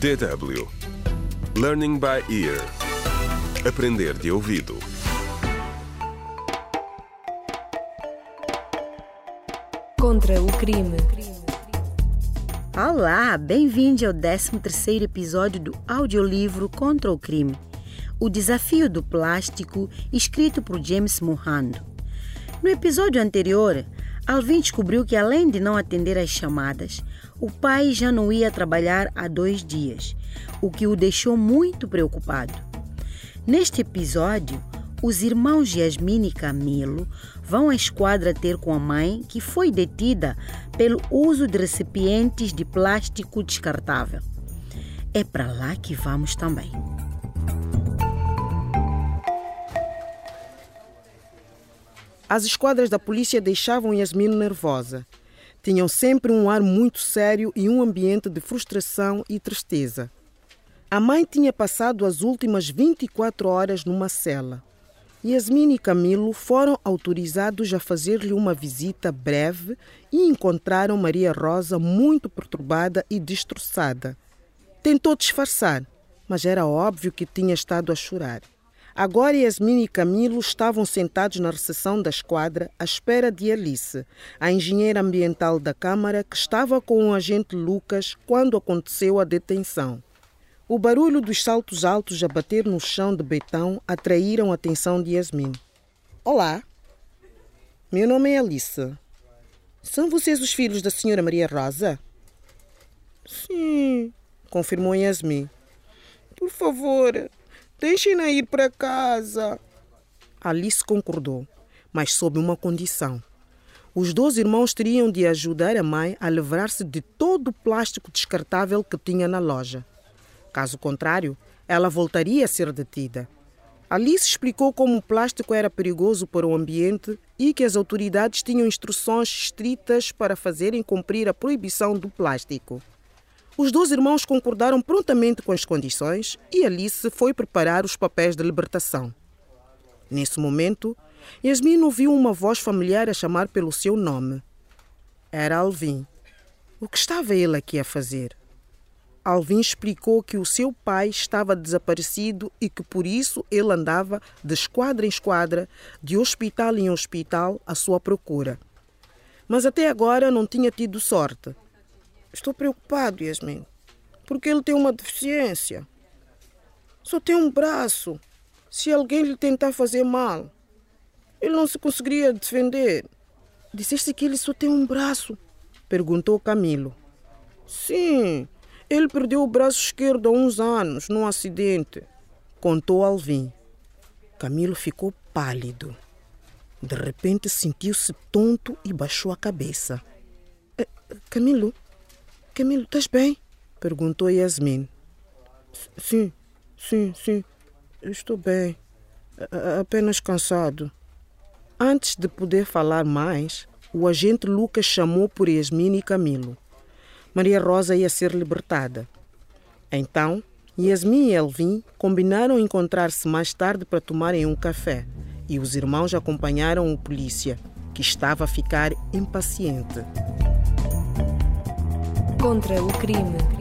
DW Learning by Ear Aprender de ouvido Contra o crime. Olá, bem-vindo ao 13º episódio do audiolivro Contra o Crime, o desafio do plástico, escrito por James Mohando. No episódio anterior, Alvin descobriu que além de não atender às chamadas, o pai já não ia trabalhar há dois dias, o que o deixou muito preocupado. Neste episódio, os irmãos Yasmin e Camilo vão à esquadra ter com a mãe, que foi detida pelo uso de recipientes de plástico descartável. É para lá que vamos também. As esquadras da polícia deixavam Yasmin nervosa. Tinham sempre um ar muito sério e um ambiente de frustração e tristeza. A mãe tinha passado as últimas 24 horas numa cela. Yasmin e Camilo foram autorizados a fazer-lhe uma visita breve e encontraram Maria Rosa muito perturbada e destroçada. Tentou disfarçar, mas era óbvio que tinha estado a chorar. Agora Yasmin e Camilo estavam sentados na recepção da esquadra à espera de Alice, a engenheira ambiental da Câmara que estava com o agente Lucas quando aconteceu a detenção. O barulho dos saltos altos a bater no chão de betão atraíram a atenção de Yasmin. Olá, meu nome é Alice. São vocês os filhos da senhora Maria Rosa? Sim, confirmou Yasmin. Por favor, deixem-na ir para casa. Alice concordou, mas sob uma condição. Os dois irmãos teriam de ajudar a mãe a livrar-se de todo o plástico descartável que tinha na loja. Caso contrário, ela voltaria a ser detida. Alice explicou como o plástico era perigoso para o ambiente e que as autoridades tinham instruções estritas para fazerem cumprir a proibição do plástico. Os dois irmãos concordaram prontamente com as condições e Alice foi preparar os papéis de libertação. Nesse momento, Yasmin ouviu uma voz familiar a chamar pelo seu nome. Era Alvin. O que estava ele aqui a fazer? Alvin explicou que o seu pai estava desaparecido e que por isso ele andava de esquadra em esquadra, de hospital em hospital, à sua procura. Mas até agora não tinha tido sorte. Estou preocupado, Yasmin, porque ele tem uma deficiência. Só tem um braço. Se alguém lhe tentar fazer mal, ele não se conseguiria defender. Disseste que ele só tem um braço? Perguntou Camilo. Sim, ele perdeu o braço esquerdo há uns anos, num acidente, contou Alvin. Camilo ficou pálido. De repente sentiu-se tonto e baixou a cabeça. Eh, Camilo? Camilo, estás bem? perguntou Yasmin. Sim, sim, sim. Estou bem. Apenas cansado. Antes de poder falar mais, o agente Lucas chamou por Yasmin e Camilo. Maria Rosa ia ser libertada. Então, Yasmin e Elvin combinaram encontrar-se mais tarde para tomarem um café e os irmãos acompanharam o polícia, que estava a ficar impaciente. Contra o crime.